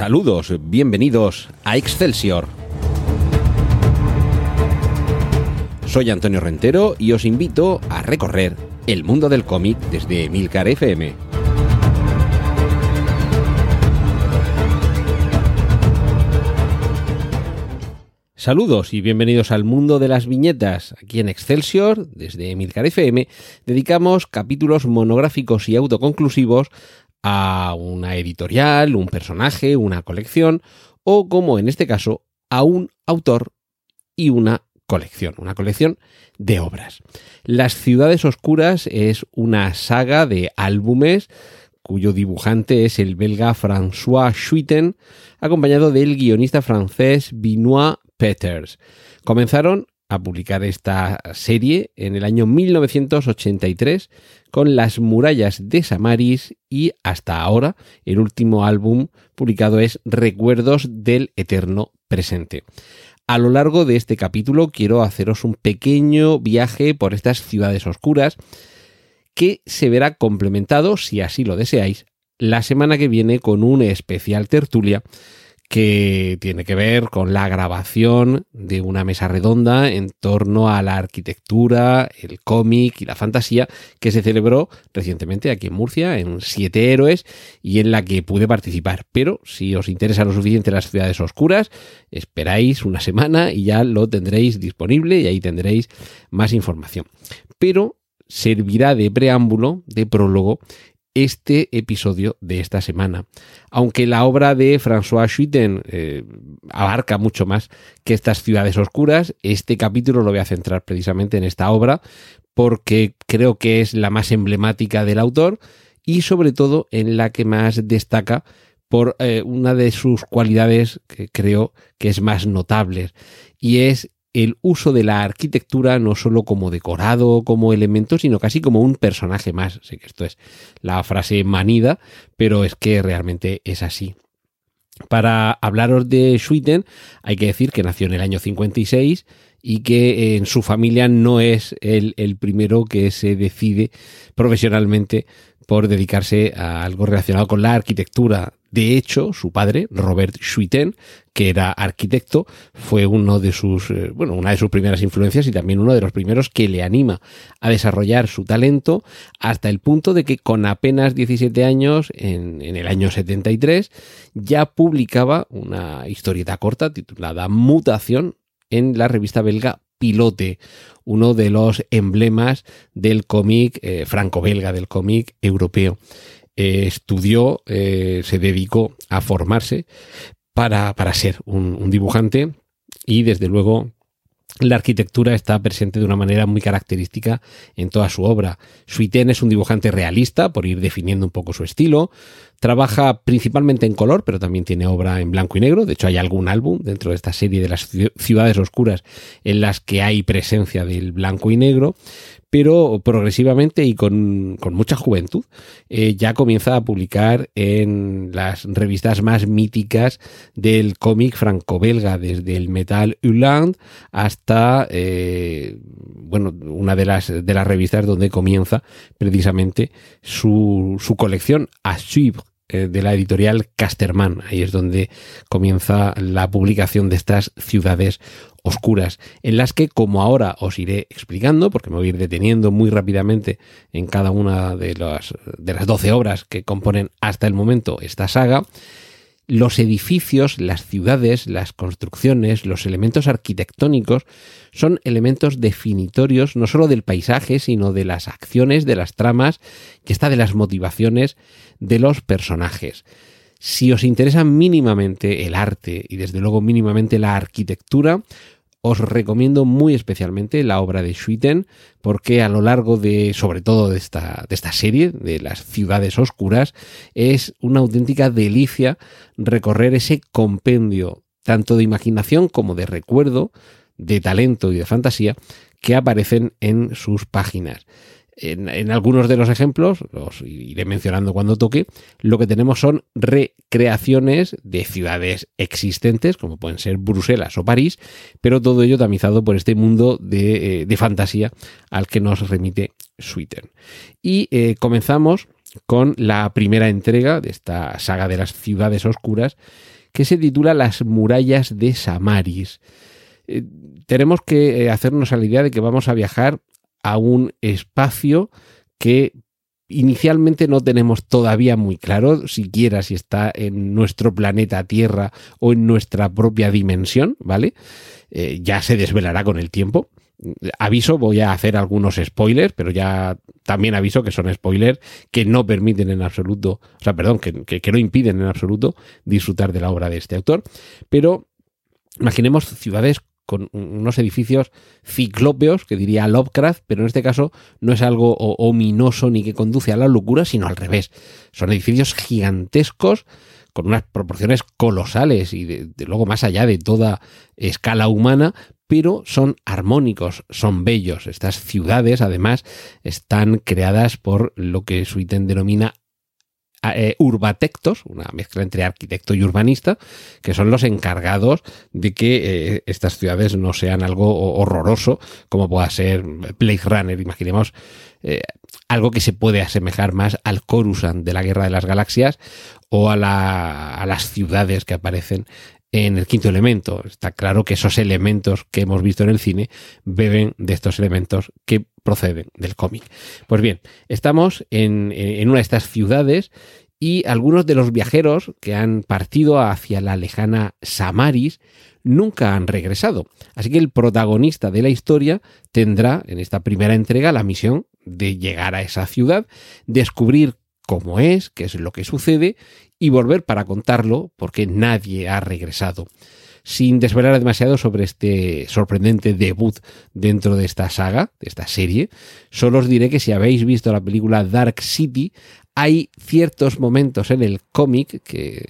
Saludos, bienvenidos a Excelsior. Soy Antonio Rentero y os invito a recorrer el mundo del cómic desde Milcar FM. Saludos y bienvenidos al mundo de las viñetas. Aquí en Excelsior, desde Milcar FM, dedicamos capítulos monográficos y autoconclusivos a una editorial, un personaje, una colección o, como en este caso, a un autor y una colección, una colección de obras. Las Ciudades Oscuras es una saga de álbumes cuyo dibujante es el belga François Schuiten, acompañado del guionista francés Benoit Peters. Comenzaron a publicar esta serie en el año 1983 con Las murallas de Samaris y hasta ahora el último álbum publicado es Recuerdos del Eterno Presente. A lo largo de este capítulo quiero haceros un pequeño viaje por estas ciudades oscuras que se verá complementado, si así lo deseáis, la semana que viene con un especial tertulia que tiene que ver con la grabación de una mesa redonda en torno a la arquitectura, el cómic y la fantasía que se celebró recientemente aquí en Murcia en Siete Héroes y en la que pude participar. Pero si os interesa lo suficiente las ciudades oscuras, esperáis una semana y ya lo tendréis disponible y ahí tendréis más información. Pero servirá de preámbulo, de prólogo, este episodio de esta semana. Aunque la obra de François Schuiten eh, abarca mucho más que estas ciudades oscuras, este capítulo lo voy a centrar precisamente en esta obra porque creo que es la más emblemática del autor y sobre todo en la que más destaca por eh, una de sus cualidades que creo que es más notable y es el uso de la arquitectura no solo como decorado, como elemento, sino casi como un personaje más. Sé que esto es la frase manida, pero es que realmente es así. Para hablaros de Schuiten, hay que decir que nació en el año 56 y que en su familia no es el, el primero que se decide profesionalmente por dedicarse a algo relacionado con la arquitectura. De hecho, su padre, Robert Schuiten, que era arquitecto, fue uno de sus, eh, bueno, una de sus primeras influencias y también uno de los primeros que le anima a desarrollar su talento hasta el punto de que con apenas 17 años, en, en el año 73, ya publicaba una historieta corta titulada Mutación en la revista belga Pilote, uno de los emblemas del cómic eh, franco-belga, del cómic europeo. Eh, estudió, eh, se dedicó a formarse para, para ser un, un dibujante y desde luego la arquitectura está presente de una manera muy característica en toda su obra. Suiten es un dibujante realista, por ir definiendo un poco su estilo. Trabaja principalmente en color, pero también tiene obra en blanco y negro. De hecho, hay algún álbum dentro de esta serie de las ciudades oscuras en las que hay presencia del blanco y negro pero progresivamente y con, mucha juventud eh, ya comienza a publicar en las revistas más míticas del cómic franco-belga, desde el Metal Uland hasta eh, bueno, una de las, de las revistas donde comienza precisamente su, su colección, A Suivre, de la editorial Casterman. Ahí es donde comienza la publicación de estas ciudades oscuras, en las que, como ahora os iré explicando, porque me voy a ir deteniendo muy rápidamente en cada una de las, de las 12 obras que componen hasta el momento esta saga, los edificios, las ciudades, las construcciones, los elementos arquitectónicos son elementos definitorios no solo del paisaje, sino de las acciones, de las tramas y hasta de las motivaciones de los personajes. Si os interesa mínimamente el arte y desde luego mínimamente la arquitectura, os recomiendo muy especialmente la obra de Schuiten porque a lo largo de, sobre todo de esta, de esta serie, de las ciudades oscuras, es una auténtica delicia recorrer ese compendio tanto de imaginación como de recuerdo, de talento y de fantasía que aparecen en sus páginas. En, algunos de los ejemplos, los iré mencionando cuando toque, lo que tenemos son recreaciones de ciudades existentes, como pueden ser Bruselas o París, pero todo ello tamizado por este mundo de, eh, fantasía al que nos remite Sweeten. Y eh, comenzamos con la primera entrega de esta saga de las ciudades oscuras, que se titula Las murallas de Samaris. Eh, tenemos que hacernos a la idea de que vamos a viajar a un espacio que inicialmente no tenemos todavía muy claro siquiera si está en nuestro planeta Tierra o en nuestra propia dimensión, ¿vale? Eh, ya se desvelará con el tiempo. Aviso, voy a hacer algunos spoilers, pero ya también aviso que son spoilers que no permiten en absoluto, o sea, perdón, que, que no impiden en absoluto disfrutar de la obra de este autor. Pero imaginemos ciudades con unos edificios ciclópeos, que diría Lovecraft, pero en este caso no es algo ominoso ni que conduce a la locura, sino al revés. Son edificios gigantescos con unas proporciones colosales y de, luego más allá de toda escala humana, pero son armónicos, son bellos. Estas ciudades, además, están creadas por lo que Suiten denomina eh, urbatectos, una mezcla entre arquitecto y urbanista, que son los encargados de que eh, estas ciudades no sean algo horroroso como pueda ser Blade Runner. Imaginemos eh, algo que se puede asemejar más al Coruscant de la Guerra de las Galaxias o a, a las ciudades que aparecen en el quinto elemento. Está claro que esos elementos que hemos visto en el cine beben de estos elementos que proceden del cómic. Pues bien, estamos en, una de estas ciudades y algunos de los viajeros que han partido hacia la lejana Samaris nunca han regresado. Así que el protagonista de la historia tendrá en esta primera entrega la misión de llegar a esa ciudad, descubrir cómo es, qué es lo que sucede y volver para contarlo porque nadie ha regresado. Sin desvelar demasiado sobre este sorprendente debut dentro de esta saga, de esta serie, solo os diré que si habéis visto la película Dark City, hay ciertos momentos en el cómic, que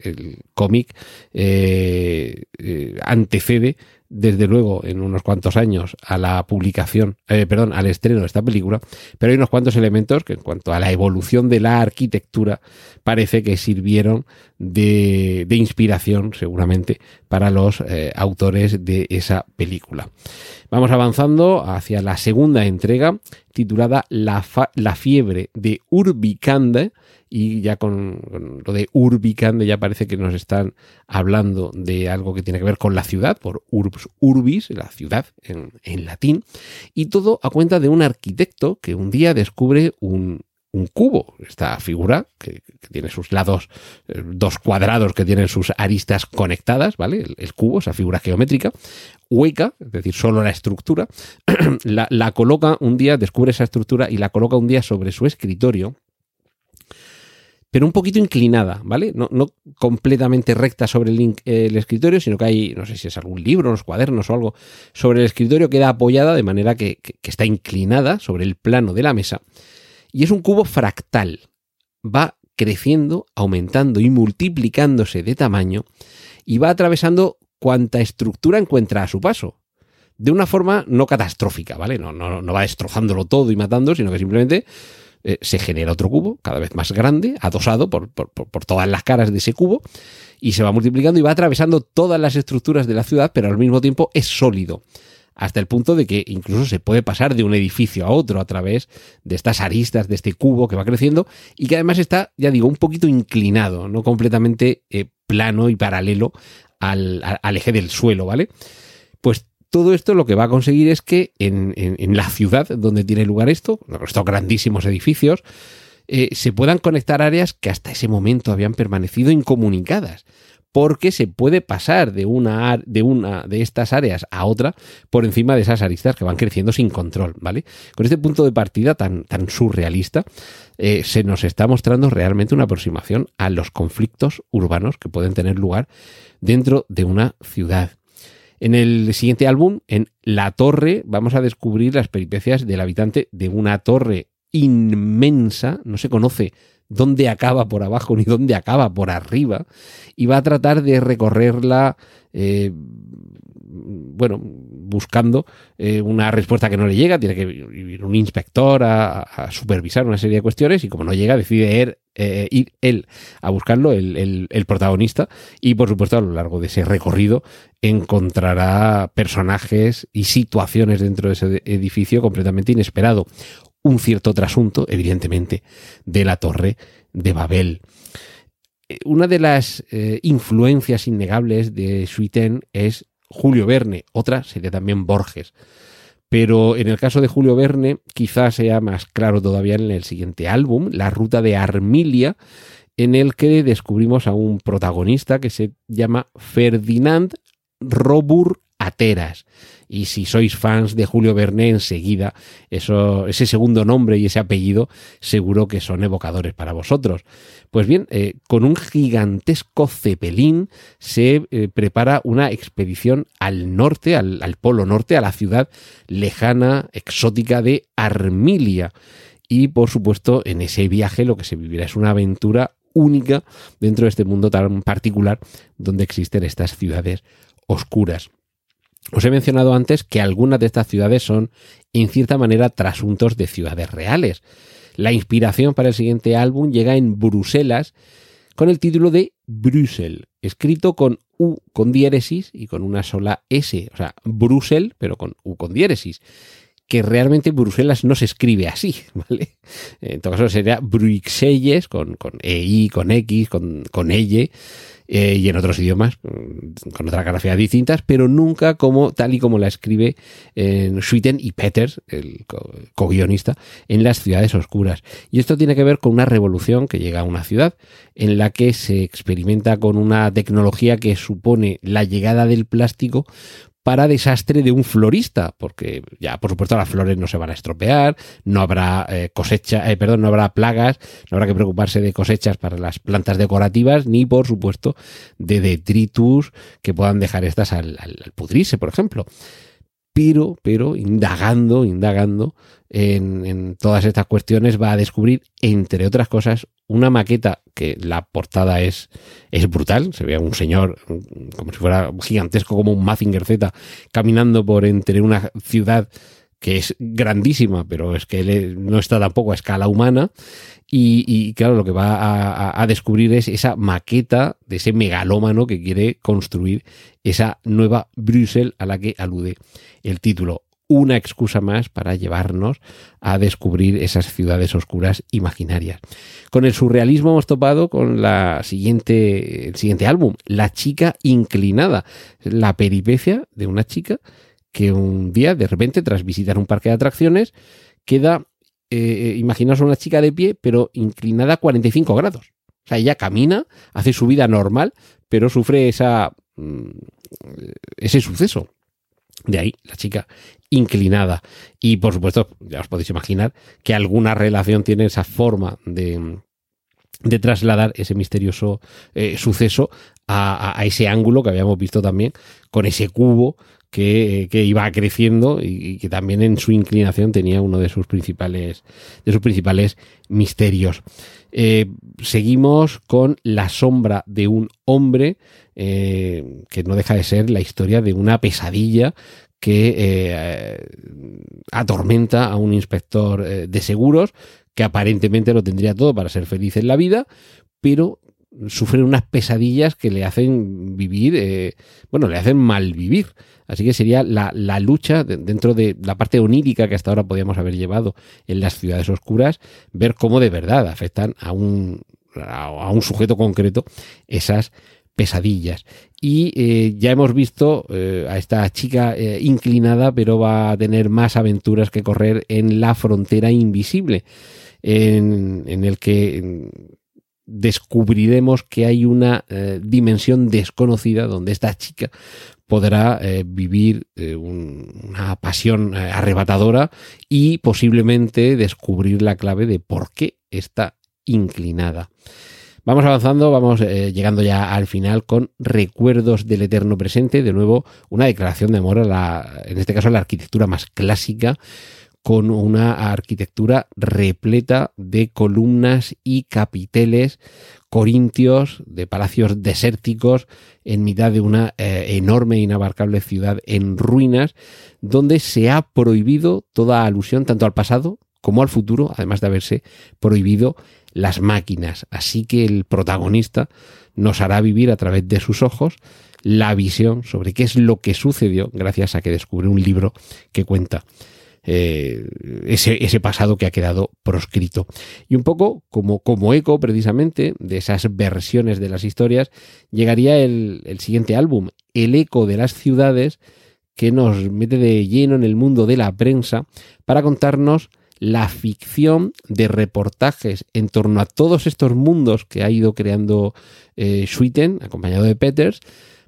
el cómic eh, eh, antecede desde luego en unos cuantos años a la publicación, eh, perdón, al estreno de esta película, pero hay unos cuantos elementos que en cuanto a la evolución de la arquitectura parece que sirvieron de, inspiración seguramente para los eh, autores de esa película. Vamos avanzando hacia la segunda entrega titulada La, la fiebre de Urbicande y ya con, lo de urbicande ya parece que nos están hablando de algo que tiene que ver con la ciudad, por urbs urbis, la ciudad en, latín, y todo a cuenta de un arquitecto que un día descubre un, cubo, esta figura que, tiene sus lados, eh, dos cuadrados que tienen sus aristas conectadas, ¿vale? El, cubo, esa figura geométrica, hueca, es decir, solo la estructura, la, la, coloca un día, descubre esa estructura y la coloca un día sobre su escritorio pero un poquito inclinada, ¿vale? No, completamente recta sobre el, escritorio, sino que hay, no sé si es algún libro, unos cuadernos o algo, sobre el escritorio queda apoyada de manera que, está inclinada sobre el plano de la mesa. Y es un cubo fractal. Va creciendo, aumentando y multiplicándose de tamaño y va atravesando cuanta estructura encuentra a su paso. De una forma no catastrófica, ¿vale? No, no, no va destrozándolo todo y matando, sino que simplemente eh, se genera otro cubo cada vez más grande, adosado por, todas las caras de ese cubo, y se va multiplicando y va atravesando todas las estructuras de la ciudad, pero al mismo tiempo es sólido hasta el punto de que incluso se puede pasar de un edificio a otro a través de estas aristas, de este cubo que va creciendo y que además está, ya digo, un poquito inclinado, no completamente eh, plano y paralelo al, al, eje del suelo, ¿vale? Pues todo esto lo que va a conseguir es que en, la ciudad donde tiene lugar esto, estos grandísimos edificios, eh, se puedan conectar áreas que hasta ese momento habían permanecido incomunicadas porque se puede pasar de una, de estas áreas a otra por encima de esas aristas que van creciendo sin control, ¿vale? Con este punto de partida tan, tan surrealista, eh, se nos está mostrando realmente una aproximación a los conflictos urbanos que pueden tener lugar dentro de una ciudad. En el siguiente álbum, en La Torre, vamos a descubrir las peripecias del habitante de una torre inmensa, no se conoce dónde acaba por abajo ni dónde acaba por arriba, y va a tratar de recorrerla, eh, bueno, buscando eh, una respuesta que no le llega, tiene que ir un inspector a, supervisar una serie de cuestiones y como no llega decide ir, eh, ir él a buscarlo, el, el, protagonista, y por supuesto a lo largo de ese recorrido encontrará personajes y situaciones dentro de ese edificio completamente inesperado. Un cierto trasunto, evidentemente, de la torre de Babel. una de las eh, influencias innegables de Suiten es Julio Verne, otra sería también Borges. Pero en el caso de Julio Verne, quizás sea más claro todavía en el siguiente álbum, La Ruta de Armilia, en el que descubrimos a un protagonista que se llama Ferdinand Robur Ateras. Y si sois fans de Julio Verne, enseguida eso, ese segundo nombre y ese apellido seguro que son evocadores para vosotros. Pues bien, eh, con un gigantesco cepelín se eh, prepara una expedición al norte, al, al polo norte, a la ciudad lejana, exótica de Armilia. Y por supuesto, en ese viaje lo que se vivirá es una aventura única dentro de este mundo tan particular donde existen estas ciudades oscuras. Os he mencionado antes que algunas de estas ciudades son, en cierta manera, trasuntos de ciudades reales. La inspiración para el siguiente álbum llega en Bruselas con el título de Brüssel, escrito con U con diéresis y con una sola S, o sea, Brüssel, pero con U con diéresis, que realmente Bruselas no se escribe así, ¿vale? En todo caso sería Bruxelles con, con EI, con X, con, con Elle, eh, y en otros idiomas mm, con otras grafías distintas, pero nunca como tal y como la escribe Schuiten y Peters, el co-guionista, en las ciudades oscuras. Y esto tiene que ver con una revolución que llega a una ciudad en la que se experimenta con una tecnología que supone la llegada del plástico para desastre de un florista, porque ya por supuesto las flores no se van a estropear, no habrá eh, cosecha, eh, perdón, no habrá plagas, no habrá que preocuparse de cosechas para las plantas decorativas, ni por supuesto de detritus que puedan dejar estas al, al pudrirse, por ejemplo pero, pero indagando, indagando en, todas estas cuestiones va a descubrir, entre otras cosas, una maqueta que la portada es, es brutal. Se ve a un señor como si fuera gigantesco, como un Mazinger Z, caminando por entre una ciudad que es grandísima, pero es que no está tampoco a escala humana. Y, claro, lo que va a, descubrir es esa maqueta de ese megalómano que quiere construir esa nueva Bruselas a la que alude el título. Una excusa más para llevarnos a descubrir esas ciudades oscuras imaginarias. Con el surrealismo hemos topado con la siguiente, el siguiente álbum, La chica inclinada, la peripecia de una chica que un día, de repente, tras visitar un parque de atracciones, queda, eh, imaginaos una chica de pie, pero inclinada a 45 grados. O sea, ella camina, hace su vida normal, pero sufre esa, mm, ese suceso. De ahí, la chica inclinada. Y por supuesto, ya os podéis imaginar que alguna relación tiene esa forma de, de trasladar ese misterioso eh, suceso a, a, ese ángulo que habíamos visto también con ese cubo que, iba creciendo y, que también en su inclinación tenía uno de sus principales, de sus principales misterios. Eh, seguimos con La sombra de un hombre, eh, que no deja de ser la historia de una pesadilla que eh, atormenta a un inspector de seguros que aparentemente lo tendría todo para ser feliz en la vida, pero sufre unas pesadillas que le hacen vivir, bueno, le hacen mal vivir. Así que sería la, lucha dentro de la parte onírica que hasta ahora podíamos haber llevado en las ciudades oscuras, ver cómo de verdad afectan a un, a un sujeto concreto esas pesadillas. Y eh, ya hemos visto eh, a esta chica eh, inclinada, pero va a tener más aventuras que correr en la frontera invisible, en, en el que descubriremos que hay una dimensión desconocida donde esta chica podrá eh, vivir eh, una pasión eh, arrebatadora y posiblemente descubrir la clave de por qué está inclinada. Vamos avanzando, vamos llegando ya al final con recuerdos del eterno presente. De nuevo, una declaración de amor a la, en este caso, a la arquitectura más clásica, con una arquitectura repleta de columnas y capiteles corintios, de palacios desérticos, en mitad de una eh, enorme e inabarcable ciudad en ruinas, donde se ha prohibido toda alusión tanto al pasado como al futuro, además de haberse prohibido las máquinas. Así que el protagonista nos hará vivir a través de sus ojos la visión sobre qué es lo que sucedió gracias a que descubre un libro que cuenta eh, ese, pasado que ha quedado proscrito. Y un poco como, eco precisamente de esas versiones de las historias, llegaría el, siguiente álbum, El eco de las ciudades, que nos mete de lleno en el mundo de la prensa para contarnos la ficción de reportajes en torno a todos estos mundos que ha ido creando eh, acompañado de Peters,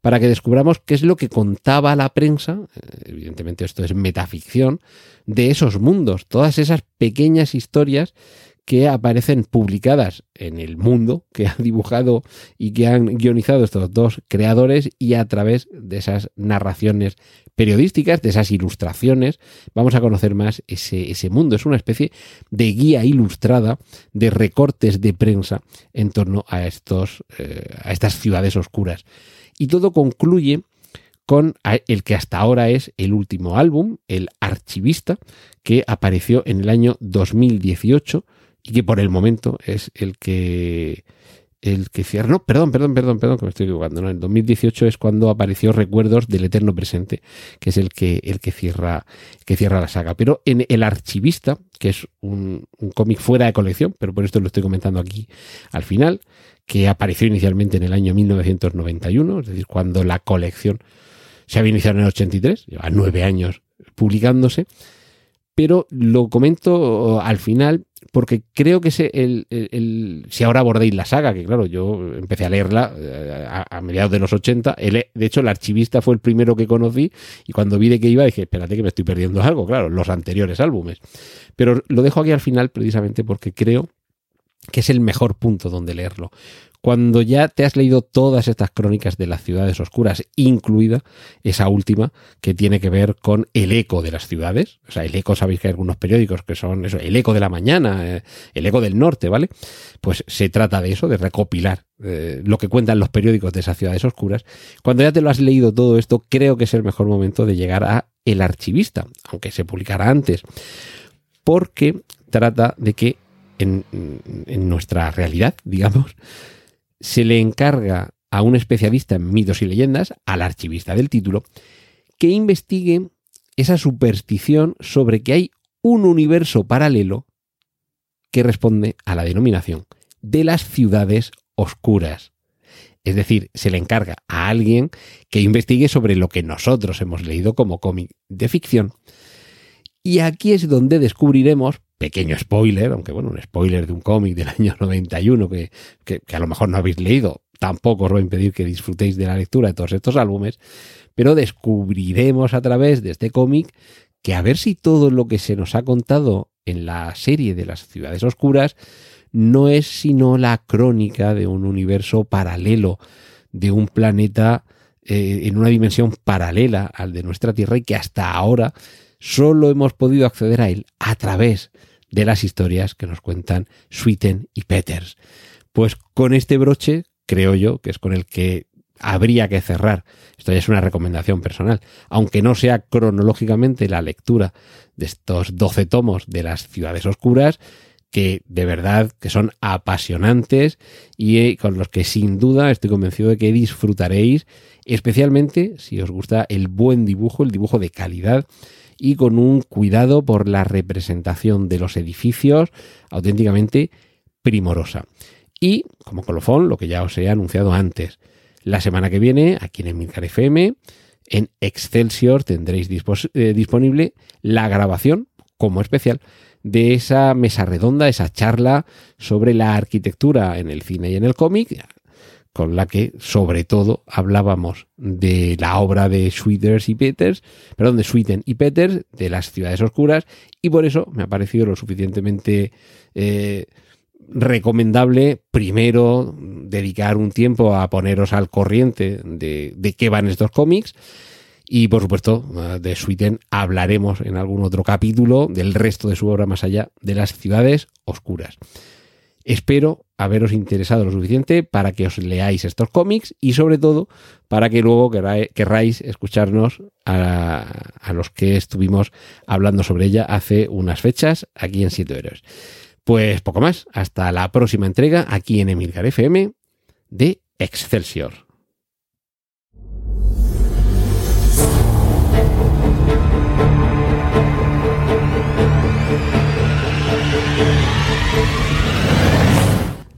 para que descubramos qué es lo que contaba la prensa, eh, evidentemente esto es metaficción, de esos mundos, todas esas pequeñas historias que aparecen publicadas en el mundo que han dibujado y que han guionizado estos dos creadores y a través de esas narraciones periodísticas, de esas ilustraciones, vamos a conocer más ese, ese mundo. Es una especie de guía ilustrada de recortes de prensa en torno a, estos, eh, a estas ciudades oscuras. Y todo concluye con el que hasta ahora es el último álbum, El Archivista, que apareció en el año 2018 y que por el momento es el que el que cierra. No, perdón, perdón, perdón, perdón, que me estoy equivocando. En el 2018 es cuando apareció Recuerdos del Eterno Presente, que es el que, el que cierra, que cierra la saga. Pero en El Archivista, que es un cómic fuera de colección, pero por esto lo estoy comentando aquí al final, que apareció inicialmente en el año 1991, es decir, cuando la colección se había iniciado en el 83, lleva nueve años publicándose pero lo comento al final porque creo que el, si ahora abordáis la saga, que claro, yo empecé a leerla eh, a, mediados de los 80, de hecho el archivista fue el primero que conocí y cuando vi de qué iba dije, espérate que me estoy perdiendo algo, claro, los anteriores álbumes. Pero lo dejo aquí al final precisamente porque creo que es el mejor punto donde leerlo cuando ya te has leído todas estas crónicas de las ciudades oscuras, incluida esa última que tiene que ver con el eco de las ciudades. O sea, el eco, sabéis que hay algunos periódicos que son eso, el eco de la mañana, eh, el eco del norte, ¿vale? Pues se trata de eso, de recopilar eh, lo que cuentan los periódicos de esas ciudades oscuras. Cuando ya te lo has leído todo esto, creo que es el mejor momento de llegar a El Archivista, aunque se publicará antes, porque trata de que en, nuestra realidad, digamos, se le encarga a un especialista en mitos y leyendas, al archivista del título, que investigue esa superstición sobre que hay un universo paralelo que responde a la denominación de las ciudades oscuras. Es decir, se le encarga a alguien que investigue sobre lo que nosotros hemos leído como cómic de ficción. Y aquí es donde descubriremos pequeño spoiler, aunque bueno, un spoiler de un cómic del año 91 que, que, que, a lo mejor no habéis leído, tampoco os va a impedir que disfrutéis de la lectura de todos estos álbumes, pero descubriremos a través de este cómic que a ver si todo lo que se nos ha contado en la serie de las ciudades oscuras no es sino la crónica de un universo paralelo, de un planeta eh, en una dimensión paralela al de nuestra Tierra y que hasta ahora solo hemos podido acceder a él a través de las historias que nos cuentan Sweeten y Peters. Pues con este broche, creo yo, que es con el que habría que cerrar. Esto ya es una recomendación personal, aunque no sea cronológicamente la lectura de estos 12 tomos de las ciudades oscuras, que de verdad que son apasionantes y eh, con los que sin duda estoy convencido de que disfrutaréis, especialmente si os gusta el buen dibujo, el dibujo de calidad y con un cuidado por la representación de los edificios auténticamente primorosa. Y, como colofón, lo que ya os he anunciado antes, la semana que viene, aquí en Emilcar FM, en Excelsior tendréis eh, disponible la grabación, como especial, de esa mesa redonda, esa charla sobre la arquitectura en el cine y en el cómic, con la que sobre todo hablábamos de la obra de Sweeters y Peters, perdón, de Sweeten y Peters, de las ciudades oscuras, y por eso me ha parecido lo suficientemente eh, recomendable primero dedicar un tiempo a poneros al corriente de, de qué van estos cómics. Y por supuesto, de Sweeten hablaremos en algún otro capítulo del resto de su obra más allá de las ciudades oscuras. Espero haberos interesado lo suficiente para que os leáis estos cómics y sobre todo para que luego querráis escucharnos a, los que estuvimos hablando sobre ella hace unas fechas aquí en Siete Héroes. Pues poco más, hasta la próxima entrega aquí en Emilcar FM de Excelsior.